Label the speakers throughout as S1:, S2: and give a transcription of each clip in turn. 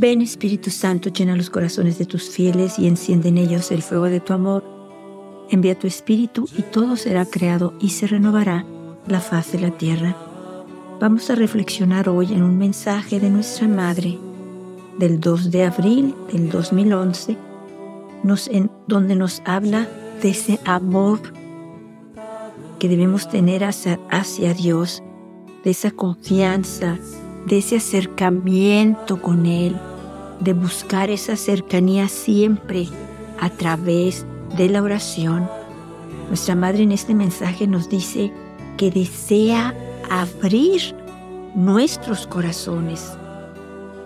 S1: Ven Espíritu Santo, llena los corazones de tus fieles y enciende en ellos el fuego de tu amor. Envía tu Espíritu y todo será creado y se renovará la faz de la tierra. Vamos a reflexionar hoy en un mensaje de nuestra Madre del 2 de abril del 2011, nos, en, donde nos habla de ese amor que debemos tener hacia, hacia Dios, de esa confianza, de ese acercamiento con Él, de buscar esa cercanía siempre a través de la oración. Nuestra Madre en este mensaje nos dice que desea abrir nuestros corazones,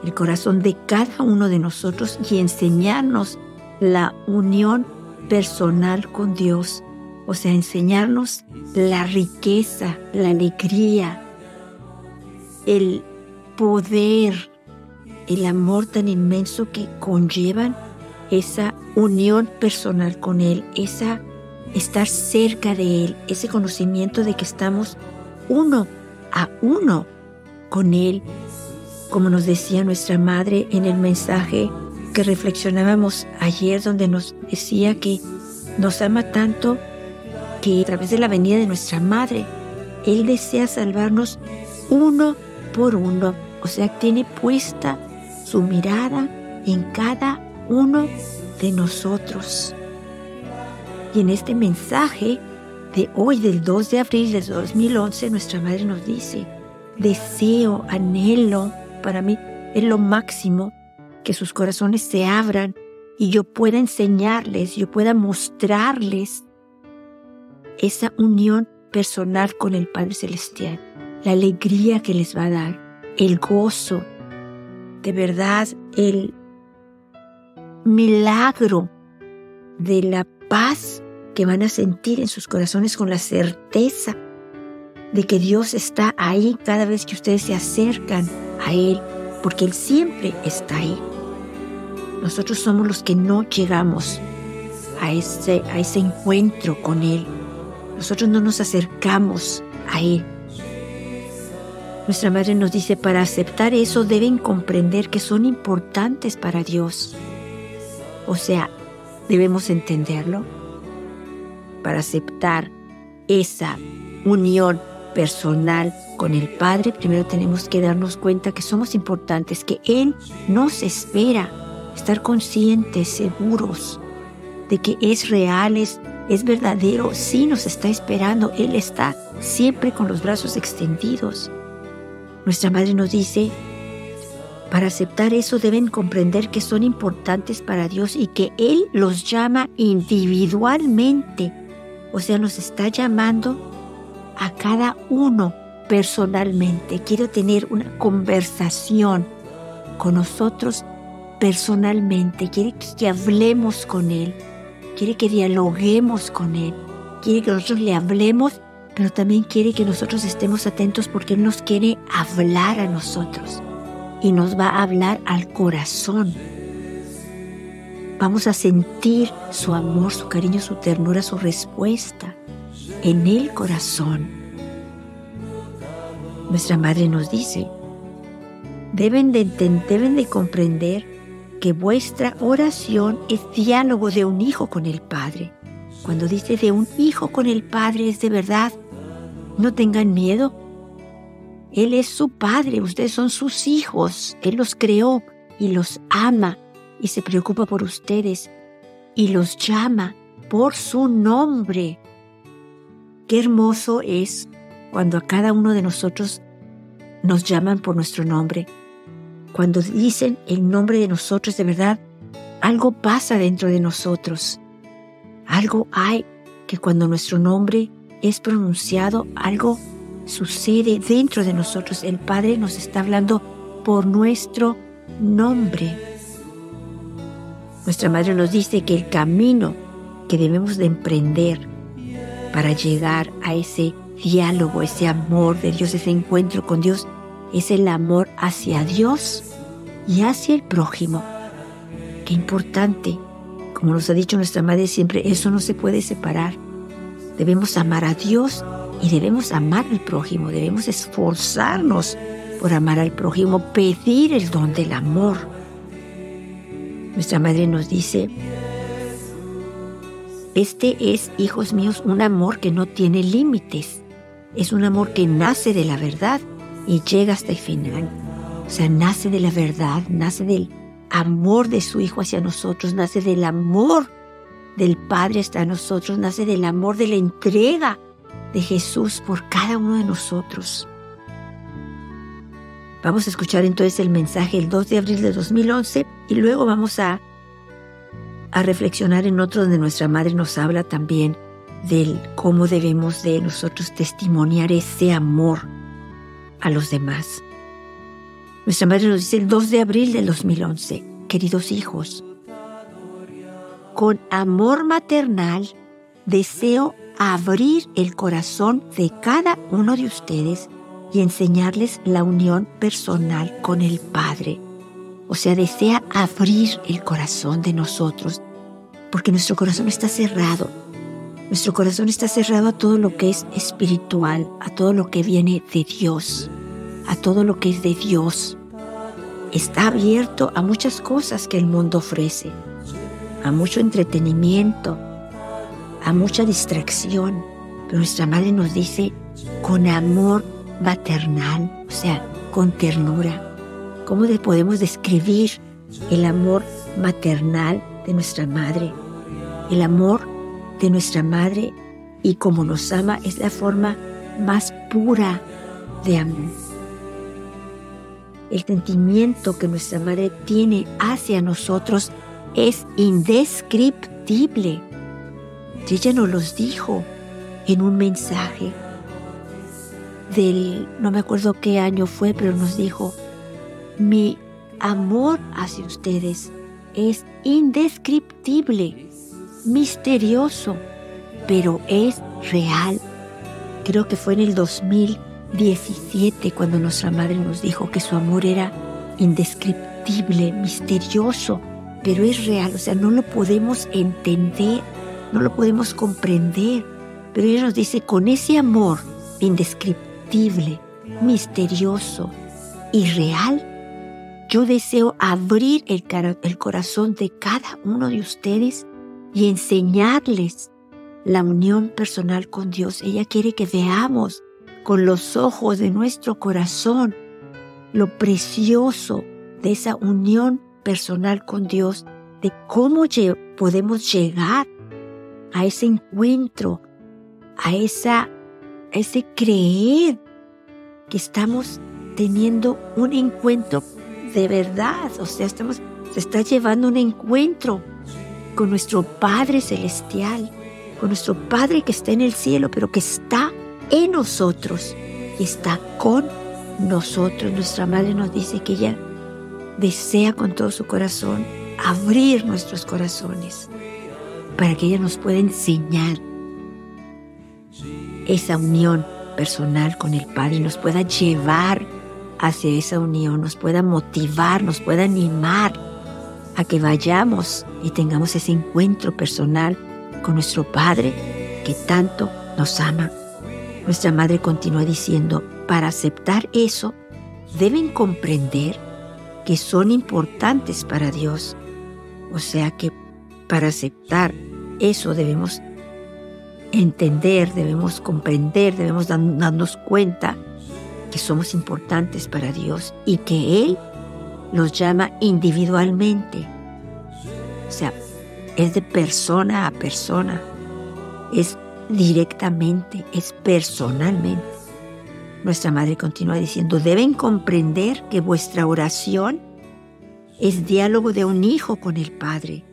S1: el corazón de cada uno de nosotros y enseñarnos la unión personal con Dios, o sea, enseñarnos la riqueza, la alegría, el poder, el amor tan inmenso que conllevan esa unión personal con Él, esa estar cerca de Él, ese conocimiento de que estamos uno a uno con Él, como nos decía nuestra madre en el mensaje que reflexionábamos ayer, donde nos decía que nos ama tanto que a través de la venida de nuestra madre, Él desea salvarnos uno por uno, o sea, tiene puesta su mirada en cada uno de nosotros. Y en este mensaje de hoy, del 2 de abril de 2011, nuestra madre nos dice, deseo, anhelo, para mí es lo máximo, que sus corazones se abran y yo pueda enseñarles, yo pueda mostrarles esa unión personal con el Padre Celestial la alegría que les va a dar, el gozo, de verdad el milagro de la paz que van a sentir en sus corazones con la certeza de que Dios está ahí cada vez que ustedes se acercan a Él, porque Él siempre está ahí. Nosotros somos los que no llegamos a ese, a ese encuentro con Él. Nosotros no nos acercamos a Él. Nuestra madre nos dice, para aceptar eso deben comprender que son importantes para Dios. O sea, debemos entenderlo. Para aceptar esa unión personal con el Padre, primero tenemos que darnos cuenta que somos importantes, que Él nos espera, estar conscientes, seguros de que es real, es, es verdadero, sí nos está esperando, Él está siempre con los brazos extendidos. Nuestra madre nos dice, para aceptar eso deben comprender que son importantes para Dios y que Él los llama individualmente. O sea, nos está llamando a cada uno personalmente. Quiero tener una conversación con nosotros personalmente. Quiere que hablemos con Él. Quiere que dialoguemos con Él. Quiere que nosotros le hablemos pero también quiere que nosotros estemos atentos porque Él nos quiere hablar a nosotros y nos va a hablar al corazón. Vamos a sentir su amor, su cariño, su ternura, su respuesta en el corazón. Nuestra madre nos dice, deben de, deben de comprender que vuestra oración es diálogo de un hijo con el Padre. Cuando dice de un hijo con el Padre es de verdad no tengan miedo. Él es su padre, ustedes son sus hijos. Él los creó y los ama y se preocupa por ustedes y los llama por su nombre. Qué hermoso es cuando a cada uno de nosotros nos llaman por nuestro nombre. Cuando dicen el nombre de nosotros, de verdad, algo pasa dentro de nosotros. Algo hay que cuando nuestro nombre es pronunciado, algo sucede dentro de nosotros. El Padre nos está hablando por nuestro nombre. Nuestra Madre nos dice que el camino que debemos de emprender para llegar a ese diálogo, ese amor de Dios, ese encuentro con Dios, es el amor hacia Dios y hacia el prójimo. Qué importante. Como nos ha dicho nuestra Madre siempre, eso no se puede separar. Debemos amar a Dios y debemos amar al prójimo, debemos esforzarnos por amar al prójimo, pedir el don del amor, Nuestra madre nos dice, este es, hijos míos, un amor que no tiene límites. Es un amor que nace de la verdad y llega hasta el final. O sea, nace de la verdad, nace del amor de su Hijo hacia nosotros, nace del amor del Padre hasta nosotros, nace del amor de la entrega de Jesús por cada uno de nosotros. Vamos a escuchar entonces el mensaje el 2 de abril de 2011 y luego vamos a, a reflexionar en otro donde nuestra madre nos habla también del cómo debemos de nosotros testimoniar ese amor a los demás. Nuestra madre nos dice el 2 de abril del 2011, queridos hijos, con amor maternal deseo abrir el corazón de cada uno de ustedes y enseñarles la unión personal con el Padre. O sea, desea abrir el corazón de nosotros, porque nuestro corazón está cerrado. Nuestro corazón está cerrado a todo lo que es espiritual, a todo lo que viene de Dios, a todo lo que es de Dios. Está abierto a muchas cosas que el mundo ofrece, a mucho entretenimiento, a mucha distracción. Pero nuestra madre nos dice, con amor maternal, o sea, con ternura. ¿Cómo podemos describir el amor maternal de nuestra madre? El amor de nuestra madre y como nos ama es la forma más pura de amor. El sentimiento que nuestra madre tiene hacia nosotros es indescriptible. ella nos los dijo en un mensaje del, no me acuerdo qué año fue, pero nos dijo, mi amor hacia ustedes es indescriptible, misterioso, pero es real. Creo que fue en el 2017 cuando nuestra madre nos dijo que su amor era indescriptible, misterioso, pero es real. O sea, no lo podemos entender, no lo podemos comprender. Pero ella nos dice, con ese amor indescriptible, misterioso y real, yo deseo abrir el, el corazón de cada uno de ustedes y enseñarles la unión personal con Dios. Ella quiere que veamos con los ojos de nuestro corazón lo precioso de esa unión personal con Dios, de cómo podemos llegar a ese encuentro, a esa ese creer que estamos teniendo un encuentro de verdad, o sea, estamos, se está llevando un encuentro con nuestro Padre Celestial, con nuestro Padre que está en el cielo, pero que está en nosotros y está con nosotros. Nuestra Madre nos dice que ella desea con todo su corazón abrir nuestros corazones para que ella nos pueda enseñar esa unión personal con el Padre nos pueda llevar hacia esa unión, nos pueda motivar, nos pueda animar a que vayamos y tengamos ese encuentro personal con nuestro Padre que tanto nos ama. Nuestra Madre continúa diciendo, para aceptar eso, deben comprender que son importantes para Dios. O sea que para aceptar eso debemos entender, debemos comprender, debemos darnos cuenta que somos importantes para Dios y que Él nos llama individualmente. O sea, es de persona a persona, es directamente, es personalmente. Nuestra madre continúa diciendo, deben comprender que vuestra oración es diálogo de un hijo con el Padre,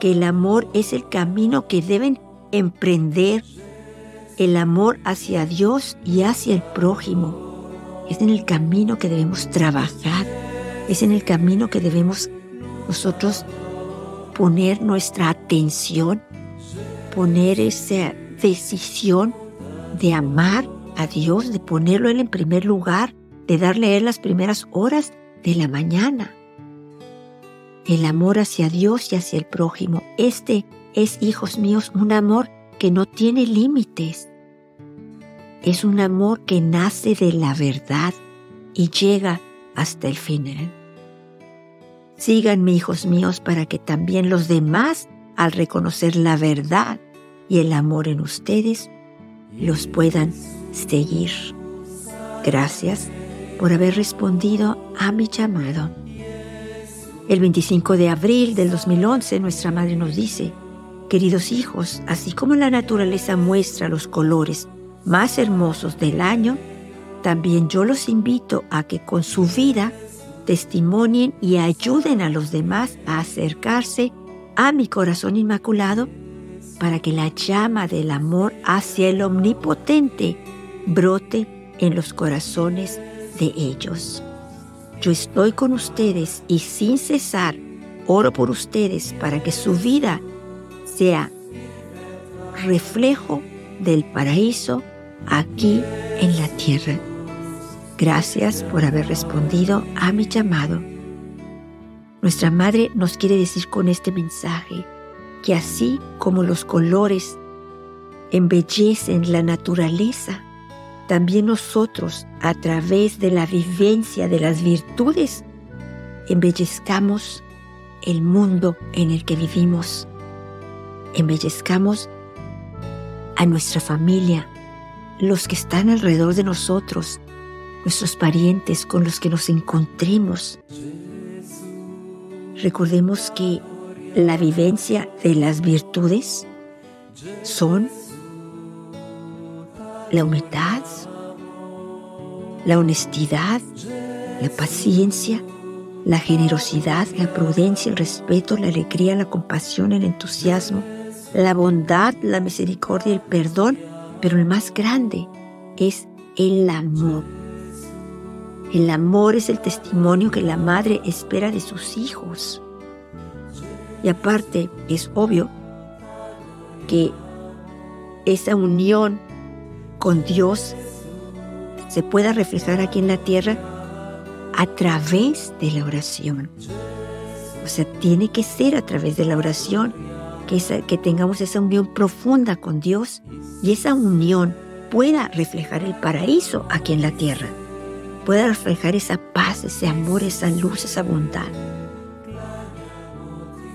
S1: que el amor es el camino que deben emprender el amor hacia Dios y hacia el prójimo. Es en el camino que debemos trabajar, es en el camino que debemos nosotros poner nuestra atención, poner esa decisión de amar a Dios, de ponerlo Él en primer lugar, de darle a Él las primeras horas de la mañana. El amor hacia Dios y hacia el prójimo. Este es, hijos míos, un amor que no tiene límites. Es un amor que nace de la verdad y llega hasta el final. Síganme, hijos míos, para que también los demás, al reconocer la verdad y el amor en ustedes, los puedan seguir. Gracias por haber respondido a mi llamado. El 25 de abril del 2011 nuestra madre nos dice, queridos hijos, así como la naturaleza muestra los colores más hermosos del año, también yo los invito a que con su vida testimonien y ayuden a los demás a acercarse a mi corazón inmaculado para que la llama del amor hacia el omnipotente brote en los corazones de ellos. Yo estoy con ustedes y sin cesar oro por ustedes para que su vida sea reflejo del paraíso aquí en la tierra. Gracias por haber respondido a mi llamado. Nuestra Madre nos quiere decir con este mensaje que así como los colores embellecen la naturaleza, también nosotros, a través de la vivencia de las virtudes, embellezcamos el mundo en el que vivimos. Embellezcamos a nuestra familia, los que están alrededor de nosotros, nuestros parientes con los que nos encontremos. Recordemos que la vivencia de las virtudes son la humildad, la honestidad, la paciencia, la generosidad, la prudencia, el respeto, la alegría, la compasión, el entusiasmo, la bondad, la misericordia, el perdón, pero el más grande es el amor. El amor es el testimonio que la madre espera de sus hijos. Y aparte, es obvio que esa unión con Dios se pueda reflejar aquí en la tierra a través de la oración. O sea, tiene que ser a través de la oración que, que tengamos esa unión profunda con Dios y esa unión pueda reflejar el paraíso aquí en la tierra, pueda reflejar esa paz, ese amor, esa luz, esa bondad.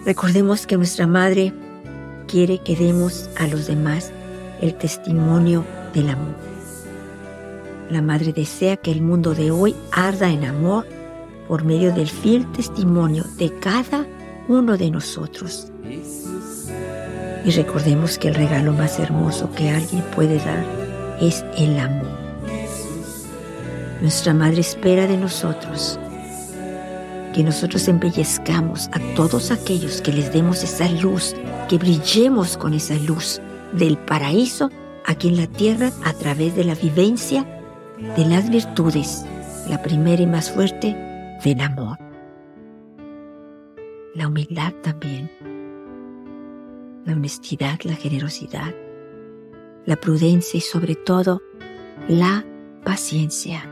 S1: Recordemos que nuestra Madre quiere que demos a los demás el testimonio del amor. La Madre desea que el mundo de hoy arda en amor por medio del fiel testimonio de cada uno de nosotros. Y recordemos que el regalo más hermoso que alguien puede dar es el amor. Nuestra Madre espera de nosotros que nosotros embellezcamos a todos aquellos que les demos esa luz, que brillemos con esa luz del paraíso aquí en la tierra a través de la vivencia de las virtudes, la primera y más fuerte del amor. La humildad también, la honestidad, la generosidad, la prudencia y sobre todo la paciencia.